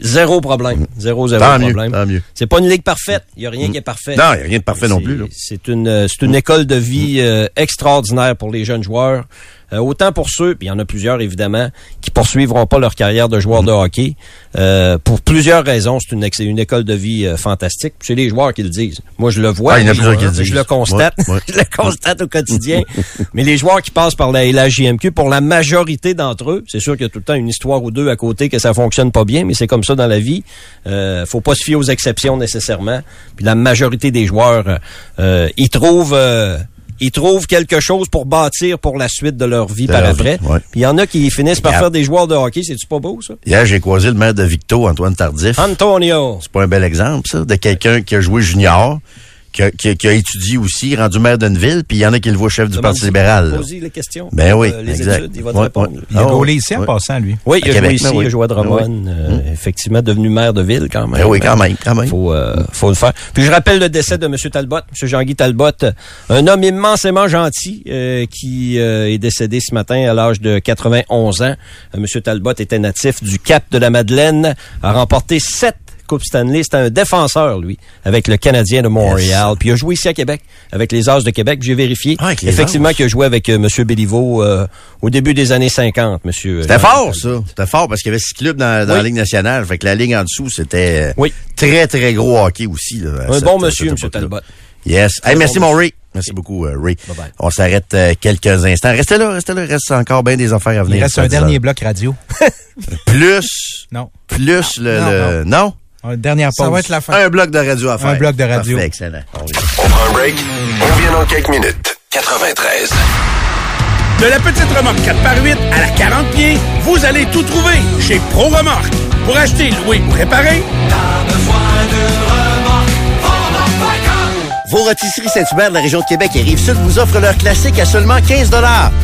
Zéro problème. Zéro, zéro
Tant
problème. C'est pas une ligue parfaite. Il n'y a rien qui est parfait.
Non, il n'y a rien de parfait non plus.
C'est une, euh, c'est une école de vie euh, extraordinaire pour les jeunes joueurs. Euh, autant pour ceux, puis il y en a plusieurs évidemment, qui poursuivront pas leur carrière de joueur de hockey. Euh, pour plusieurs raisons, c'est une, une école de vie euh, fantastique. C'est les joueurs qui le disent. Moi, je le vois.
Ah, il y en a
je,
plusieurs qui le
je
disent.
le constate.
Ouais, ouais.
je le constate au quotidien. Mais les joueurs qui passent par la LHJMQ, pour la majorité d'entre eux, c'est sûr qu'il y a tout le temps une histoire ou deux à côté que ça fonctionne pas bien, mais c'est comme ça dans la vie. Euh, faut pas se fier aux exceptions nécessairement. Puis la majorité des joueurs, euh, ils trouvent... ils trouvent quelque chose pour bâtir pour la suite de leur vie par après. Puis il y en a qui finissent par faire des joueurs de hockey. C'est-tu pas beau, ça?
Hier, j'ai croisé le maire de Victo, Antoine Tardif.
Antonio.
C'est pas un bel exemple, ça, de quelqu'un qui a joué junior, qui a, qui a- qui a étudié aussi, rendu maire d'une ville, puis il y en a qui le voient chef du Parti libéral. là.
Posez les questions.
Ben oui,
Euh, les
exact.
études, il va te
Ouais,
répondre.
ouais.
Il a
Ah,
gaulé
ouais.
ici en
Ouais.
passant, lui.
Oui, il
À
a
Québec,
joué ici,
ben oui.
il a joué à Drummond.
Ben oui.
euh, Effectivement, devenu maire de ville quand même.
Ben oui, quand même, quand même.
Faut, euh, faut le faire. Puis je rappelle le décès de M. Talbot, M. Jean-Guy Talbot, un homme immensément gentil euh, qui euh, est décédé ce matin à l'âge de 91 ans. M. Talbot était natif du Cap de la Madeleine, a remporté sept Coupe Stanley. C'était un défenseur, lui, avec le Canadien de Montréal. Puis il a joué ici à Québec, avec les As de Québec. J'ai vérifié.
Ah,
Effectivement, qu'il a joué avec euh, M. Béliveau euh, au début des années 50, monsieur.
C'était fort, ça. C'était fort parce qu'il y avait six clubs dans, dans
Oui.
la Ligue nationale. Fait que la ligue en dessous, c'était euh,
Oui.
très, très gros hockey aussi. là,
Un
cette-
bon monsieur, M. Talbot.
Yes. Hey, merci,
bon
mon Ray. Merci beaucoup, euh, Ray. On s'arrête euh, quelques instants. Restez là, restez là. Reste encore bien des affaires à venir.
Il reste un dernier bloc radio.
Plus,
Non.
plus le...
Non,
le- non?
Dernière pause.
Ça va être la fin.
Un bloc de radio à faire.
Un bloc de radio.
Parfait, excellent. On
prend un break. On revient dans quelques minutes. 93.
De la petite remorque 4x8 à la 40 pieds, vous allez tout trouver chez Pro Remorque. Pour acheter, louer ou réparer,
Vos rôtisseries Saint-Hubert de la région de Québec et Rive-Sud vous offrent leur classique à seulement 15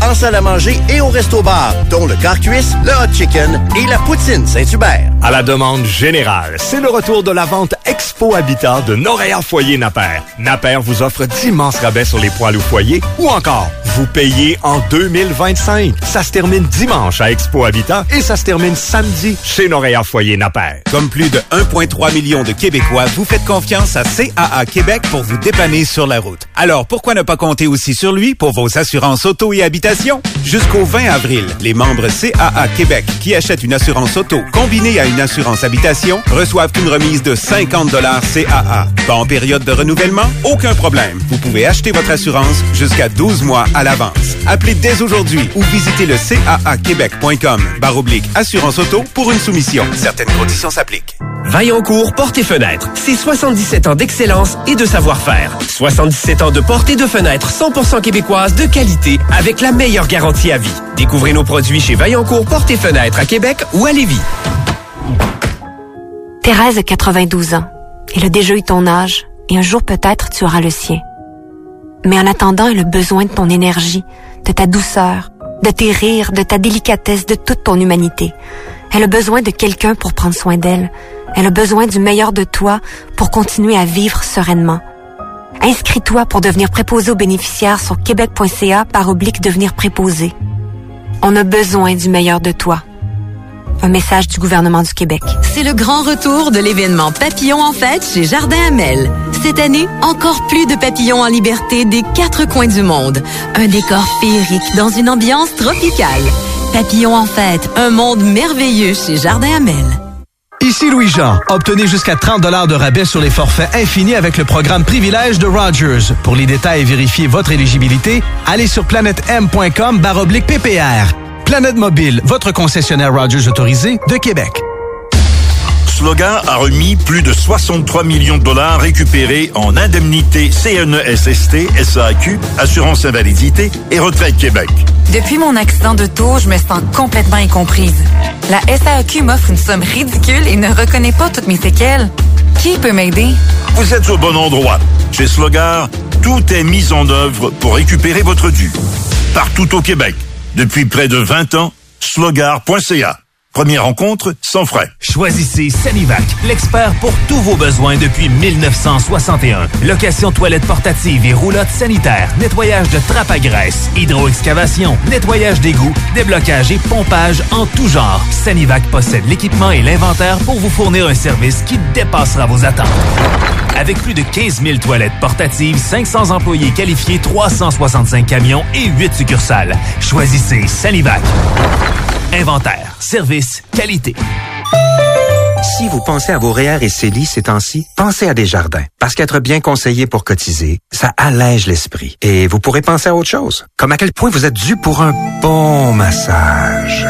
en salle à manger et au resto-bar, dont le car cuisse, le hot chicken et la poutine Saint-Hubert.
À la demande générale, c'est le retour de la vente Expo Habitat de Noréa Foyer Napper. Napper vous offre d'immenses rabais sur les poêles au foyer ou encore, vous payez en 2025. Ça se termine dimanche à Expo Habitat et ça se termine samedi chez Noréa Foyer Napper.
Comme plus de 1,3 million de Québécois, vous faites confiance à CAA Québec pour vous dépanner sur la route. Alors, pourquoi ne pas compter aussi sur lui pour vos assurances auto et habitation? Jusqu'au 20 avril, les membres CAA Québec qui achètent une assurance auto combinée à une assurance habitation reçoivent une remise de 50 CAA. Pas en période de renouvellement? Aucun problème. Vous pouvez acheter votre assurance jusqu'à 12 mois à l'avance. Appelez dès aujourd'hui ou visitez le caaquebec.com barre oblique assurance auto pour une soumission. Certaines conditions s'appliquent.
Vaillancourt Porte et Fenêtres, c'est 77 ans d'excellence et de savoir-faire. 77 ans de portes et de fenêtres 100% québécoises de qualité avec la meilleure garantie à vie. Découvrez nos produits chez Vaillancourt Porte et Fenêtres à Québec ou à Lévis.
Thérèse a 92 ans. Elle a déjà eu ton âge et un jour peut-être tu auras le sien. Mais en attendant, elle a besoin de ton énergie, de ta douceur, de tes rires, de ta délicatesse, de toute ton humanité. Elle a besoin de quelqu'un pour prendre soin d'elle. Elle a besoin du meilleur de toi pour continuer à vivre sereinement. Inscris-toi pour devenir préposé aux bénéficiaires sur québec.ca par oblique devenir préposé. On a besoin du meilleur de toi. Un message du gouvernement du Québec.
C'est le grand retour de l'événement Papillon en fête chez Jardin Amel. Cette année, encore plus de papillons en liberté des quatre coins du monde. Un décor féerique dans une ambiance tropicale. Papillon en fête, un monde merveilleux chez Jardin Amel.
Ici Louis-Jean. Obtenez jusqu'à 30 de rabais sur les forfaits infinis avec le programme Privilège de Rogers. Pour les détails et vérifier votre éligibilité, allez sur planetm.com baroblique PPR. Planète Mobile, votre concessionnaire Rogers autorisé de Québec.
Slogan a remis plus de 63 millions de dollars récupérés en indemnités CNESST, SAQ, Assurance Invalidité et Retraite Québec.
Depuis mon accident d'auto, je me sens complètement incomprise. La SAQ m'offre une somme ridicule et ne reconnaît pas toutes mes séquelles. Qui peut m'aider?
Vous êtes au bon endroit. Chez Slogar, tout est mis en œuvre pour récupérer votre dû. Partout au Québec. Depuis près de 20 ans, slogar.ca. Première rencontre sans frais.
Choisissez Sanivac, l'expert pour tous vos besoins depuis 1961. Location toilettes portatives et roulottes sanitaires, nettoyage de trappes à graisse, hydroexcavation, nettoyage d'égouts, déblocage et pompage en tout genre. Sanivac possède l'équipement et l'inventaire pour vous fournir un service qui dépassera vos attentes. Avec plus de 15 000 toilettes portatives, 500 employés qualifiés, 365 camions et 8 succursales. Choisissez Sanivac. Inventaire, service, qualité.
Si vous pensez à vos REER et CELI ces temps-ci, pensez à Desjardins. Parce qu'être bien conseillé pour cotiser, ça allège l'esprit. Et vous pourrez penser à autre chose. Comme à quel point vous êtes dû pour un bon massage.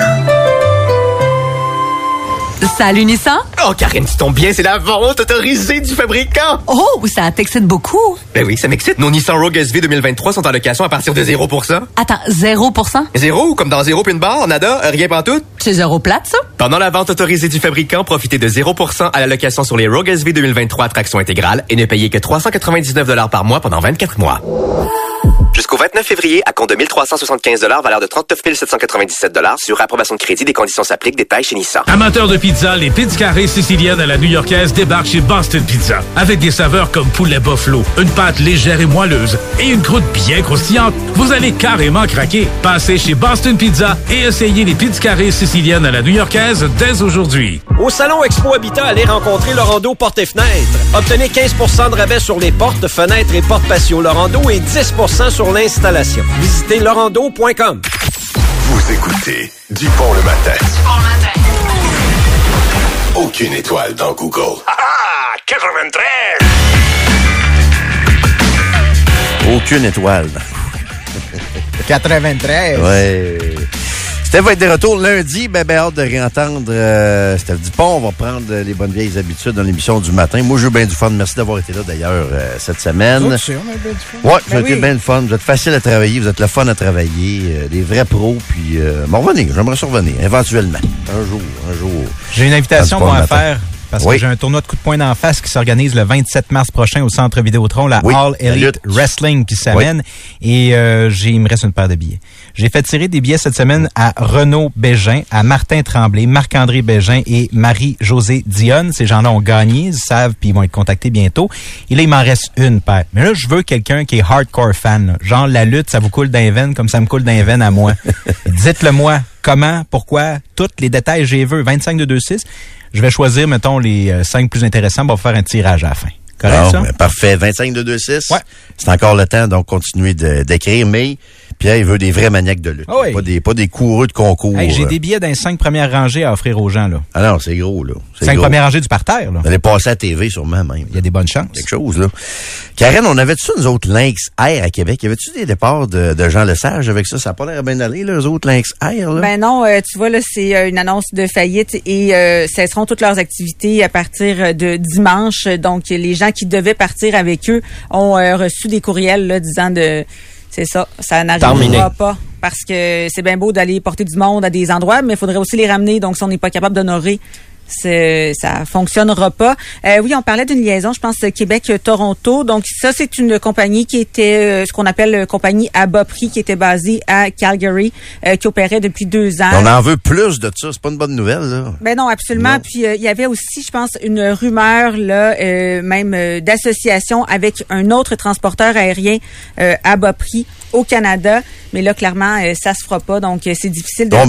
Salut Nissan.
Oh, Karine, tu tombes bien, c'est la vente autorisée du fabricant.
Oh, ça t'excite beaucoup.
Ben oui, ça m'excite. Nos Nissan Rogue SV 2023 sont en location à partir de 0%.
Attends, 0%?
Zéro, comme dans zéro puis une barre, nada, rien pas tout.
C'est zéro plate, ça?
Pendant la vente autorisée du fabricant, profitez de 0% à la location sur les Rogue SV 2023 traction intégrale et ne payez que 399 par mois pendant 24 mois. Jusqu'au 29 février, à compte de 1375 valeur de 39 797 sur approbation de crédit. Des conditions s'appliquent. Détails chez Nissan.
Amateurs de pizza, les pizzas carrées siciliennes à la new-yorkaise débarquent chez Boston Pizza. Avec des saveurs comme poulet buffalo, une pâte légère et moelleuse et une croûte bien croustillante, vous allez carrément craquer. Passez chez Boston Pizza et essayez les pizzas carrées siciliennes à la new-yorkaise dès aujourd'hui.
Au Salon Expo Habitat, allez rencontrer Lorando Porte et Fenêtres. Obtenez 15% de rabais sur les portes, fenêtres et portes patio Lorando et 10 sur l'installation. Visitez lorando.com.
Vous écoutez Dupont le matin. Aucune étoile dans Google.
Ah, 93!
Aucune étoile.
93.
Ouais. Steph va être de retour lundi. Ben, ben, hâte de réentendre euh, Steph Dupont. On va prendre euh, les bonnes vieilles habitudes dans l'émission du matin. Moi, j'ai eu bien du fun. Merci d'avoir été là, d'ailleurs, euh, cette semaine.
Autres aussi, on a bien du fun.
Ouais,
Ben
vous avez été
oui.
bien le fun. Vous êtes facile à travailler. Vous êtes le fun à travailler. euh, des vrais pros. Puis, euh, m'en revenir. J'aimerais ça revenir, éventuellement. Un jour, un jour.
J'ai une invitation moi, à
matin.
faire. Parce
Oui.
que j'ai un tournoi de coups de poing d'en face qui s'organise le 27 mars prochain au Centre Vidéotron, la
Oui,
All Elite. Wrestling qui s'amène. Et euh, j'ai, il me reste une paire de billets. J'ai fait tirer des billets cette semaine à Renaud Bégin, à Martin Tremblay, Marc-André Bégin et Marie-Josée Dionne. Ces gens-là ont gagné, ils savent, puis ils vont être contactés bientôt. Et là, il m'en reste une paire. Mais là, je veux quelqu'un qui est hardcore fan. là. Genre, la lutte, ça vous coule d'un veine comme ça me coule d'un veine à moi. Dites-le moi. Comment, pourquoi, tous les détails, j'ai vu. 25 de 2-6. Je vais choisir, mettons, les euh, cinq plus intéressants. On va faire un tirage à la fin. Correct, ça?
ben, parfait. 25 de 2-6. Ouais. C'est encore le temps, donc continuez de- d'écrire. Mais Pierre, il veut des vrais maniaques de lutte.
Ah oui.
Pas, des, pas des coureux de concours.
Hey, j'ai
euh.
des billets dans les cinq premières rangées à offrir aux gens. Là.
Ah non, c'est gros, là.
Cinq
gros.
premières rangées du parterre. Là.
Vous allez passer à la TV sûrement même.
Il y a des bonnes chances.
Quelque chose, là. Karen, on avait-tu nous autres Lynx Air à Québec? Y avait-tu des départs de, de Jean Lesage avec ça? Ça n'a pas l'air bien aller, là, eux autres Lynx Air, là?
Ben non, euh, tu vois, là, c'est euh, une annonce de faillite et euh, cesseront toutes leurs activités à partir de dimanche. Donc, les gens qui devaient partir avec eux ont euh, reçu des courriels là, disant de... C'est ça, ça n'arrivera pas. Parce que c'est bien beau d'aller porter du monde à des endroits, mais il faudrait aussi les ramener. Donc, si on n'est pas capable d'honorer ça fonctionnera pas. Euh, oui, on parlait d'une liaison, je pense, Québec-Toronto. Donc, ça, c'est une compagnie qui était euh, ce qu'on appelle euh, compagnie à bas prix, qui était basée à Calgary, euh, qui opérait depuis deux ans.
On en veut plus de ça. C'est pas une bonne nouvelle, là.
Ben non, absolument. Puis euh, il y avait aussi, je pense, une rumeur là, euh, même euh, d'association avec un autre transporteur aérien euh, à bas prix au Canada. Mais là, clairement, ça se fera pas. Donc, c'est difficile de
Bon.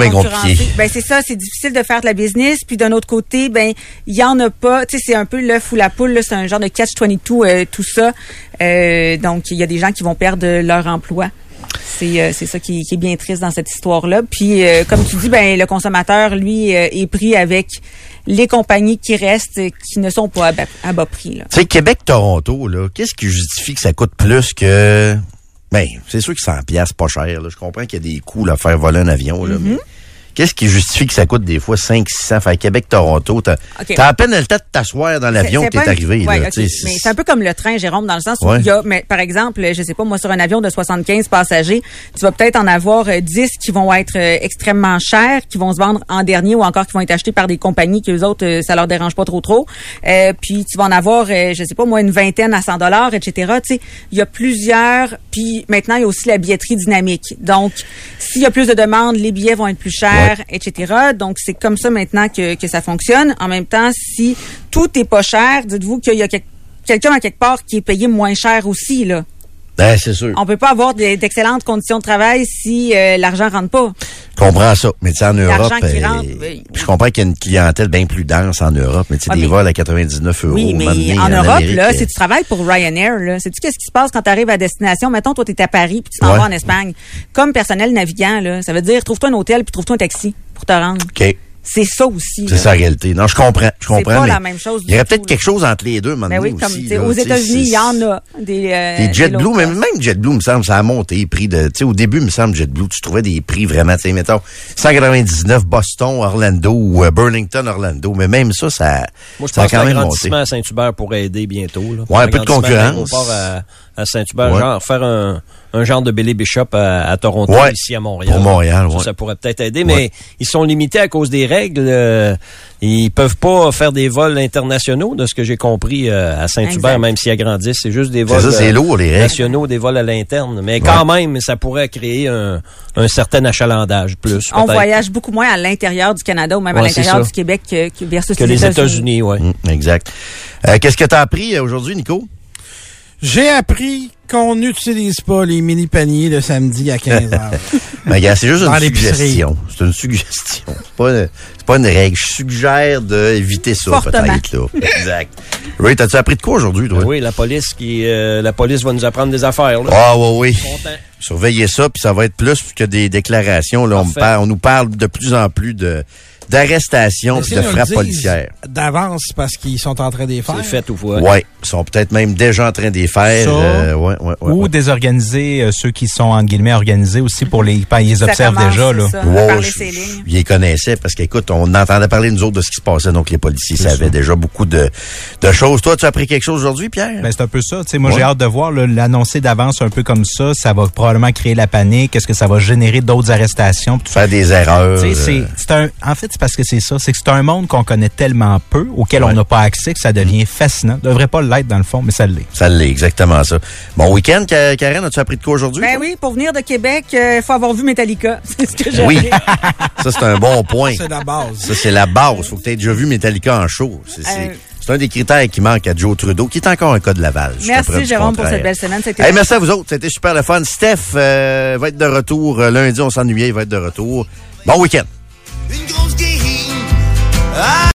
Ben
c'est ça, c'est difficile de faire de la business. Puis d'un autre côté, ben il y en a pas. Tu sais, c'est un peu l'œuf ou la poule. C'est un genre de catch 22 euh, tout ça. Euh, donc, il y a des gens qui vont perdre leur emploi. C'est euh, c'est ça qui, qui est bien triste dans cette histoire-là. Puis, euh, comme tu dis, ben le consommateur, lui, euh, est pris avec les compagnies qui restent, qui ne sont pas à bas, à bas prix.
Tu sais, Québec-Toronto, là, qu'est-ce qui justifie que ça coûte plus que... Ben, c'est sûr que 100 pièces pas cher, là. Je comprends qu'il y a des coûts, là, faire voler un avion, là, mais qu'est-ce qui justifie que ça coûte des fois 5 600 faire Québec-Toronto? T'as
OK.
t'as à peine le temps de t'asseoir dans l'avion que t'es arrivé,
ouais,
là.
Mais c'est un peu comme le train, Jérôme, dans le sens où il y a, mais, par exemple, je sais pas, moi, sur un avion de 75 passagers, tu vas peut-être en avoir euh, 10 qui vont être euh, extrêmement chers, qui vont se vendre en dernier ou encore qui vont être achetés par des compagnies que les autres, euh, ça leur dérange pas trop trop. Euh, puis tu vas en avoir, euh, je sais pas, moi, une vingtaine à 100 dollars, etc. Tu sais, il y a plusieurs, puis maintenant, il y a aussi la billetterie dynamique. Donc, s'il y a plus de demandes, les billets vont être plus chers, etc. Donc, c'est comme ça maintenant que, que ça fonctionne. En même temps, si tout est pas cher, dites-vous qu'il y a quel- quelqu'un à quelque part qui est payé moins cher aussi, là.
Ben, c'est sûr.
On peut pas avoir d'excellentes conditions de travail si euh, l'argent rentre pas.
Je comprends ça. Mais tu sais, en Europe,
qui
euh,
rentre, oui.
je comprends qu'il y a une clientèle bien plus dense en Europe, mais tu sais,
Ah,
des
mais-
vols à 99 euros.
Oui, mais en Europe,
Amérique,
là,
euh,
si tu travailles pour Ryanair, là, sais-tu qu'est-ce qui se passe quand tu arrives à destination? Mettons, toi, tu es à Paris puis tu t'en
Ouais.
vas en Espagne. Comme personnel navigant, là, ça veut dire trouve-toi un hôtel puis trouve-toi un taxi pour te rendre.
OK.
C'est ça aussi.
C'est ça la réalité. Non, je comprends. Je comprends.
pas
mais
la même chose
Il y aurait peut-être quelque chose entre les deux, maintenant.
Oui, comme
aussi,
aux États-Unis, il y
c'est-
en a des. euh,
Les
des
JetBlue, mais même JetBlue, me semble, ça a monté. Prix de, tu sais, au début, me semble, JetBlue, tu trouvais des prix vraiment, tu sais, mettons, 199 Boston, Orlando ou euh, Burlington, Orlando. Mais même ça, ça,
Moi, je
ça a
pense
quand même monté.
l'agrandissement à Saint-Hubert pourrait aider bientôt. Là.
Ouais, un peu de concurrence.
À, à Saint-Hubert,
Ouais.
genre faire un, un genre de Billy Bishop à, à Toronto,
Ouais.
ici à Montréal.
Pour Montréal,
Ça,
ouais.
ça pourrait peut-être aider, mais
Ouais.
ils sont limités à cause des règles. euh, ils peuvent pas faire des vols internationaux, de ce que j'ai compris euh, à Saint-Hubert, même s'ils agrandissent. C'est juste des vols
ça,
euh,
lourd, les règles.
nationaux, des vols à l'interne. Mais quand même, ça pourrait créer un, un certain achalandage plus.
On voyage beaucoup moins à l'intérieur du Canada ou même à l'intérieur du Québec que, que versus
que les États-Unis, ouais.
Hum, exact. Euh, Qu'est-ce que tu as appris aujourd'hui, Nico?
J'ai appris qu'on n'utilise pas les mini-paniers le samedi à 15 heures.
Ben, gars, c'est juste une suggestion. C'est une suggestion. C'est pas, une- c'est pas une règle. Je suggère d'éviter ça,
Fortement.
peut-être, là. Exact. Ray, t'as-tu appris de quoi aujourd'hui, toi?
Oui, la police qui, euh, la police va nous apprendre des affaires. Là.
Ah, oui, oui.
Content.
Surveillez ça, puis ça va être plus que des déclarations. Là, on, parle- on nous parle de plus en plus de
Si
de
dise
policières.
D'avance parce qu'ils sont en train de les faire.
C'est fait ou quoi?
Ouais. Ils sont peut-être même déjà en train d'y faire.
Ça,
euh, ouais, ouais, ouais,
Ou
ouais.
désorganiser euh, ceux qui sont, entre guillemets, organisés aussi pour les... ben, ils
Ça
observent
commence,
déjà, là.
ça,
je-
lignes.
ils les connaissaient parce qu'écoute, on entendait parler nous autres de ce qui se passait, donc les policiers savaient déjà beaucoup de, de choses. Toi, tu as appris quelque chose aujourd'hui, Pierre?
Ben, c'est un peu ça. Tu sais, moi,
Ouais.
j'ai hâte de voir là, l'annoncer d'avance un peu comme ça. Ça va probablement créer la panique. Est-ce que ça va générer d'autres arrestations? puis tout ça.
Faire des erreurs.
Tu sais, c'est-
euh,
c'est un, en fait, c'est parce que c'est ça. C'est que c'est un monde qu'on connaît tellement peu, auquel
Ouais.
on n'a pas accès, que ça devient fascinant. devrait pas l'être dans le fond, mais ça l'est.
ça l'est, exactement ça. Bon week-end, Ka- Karen, as-tu appris de quoi aujourd'hui?
Ben oui, pour venir de Québec, il faut avoir vu Metallica. C'est ce que j'ai
Oui. ça, c'est un bon point.
C'est la base.
Ça, c'est la base. Faut que tu aies déjà vu Metallica en show. C'est
Euh.
c'est un des critères qui manque à Joe Trudeau, qui est encore un cas de Laval.
Merci Jérôme pour cette belle semaine. C'était
Hey, merci à vous autres. C'était super le fun. Steph euh, va être de retour euh, lundi. On s'ennuyait. Il va être de retour. Bon week-end.
Une grosse guérine. Ah.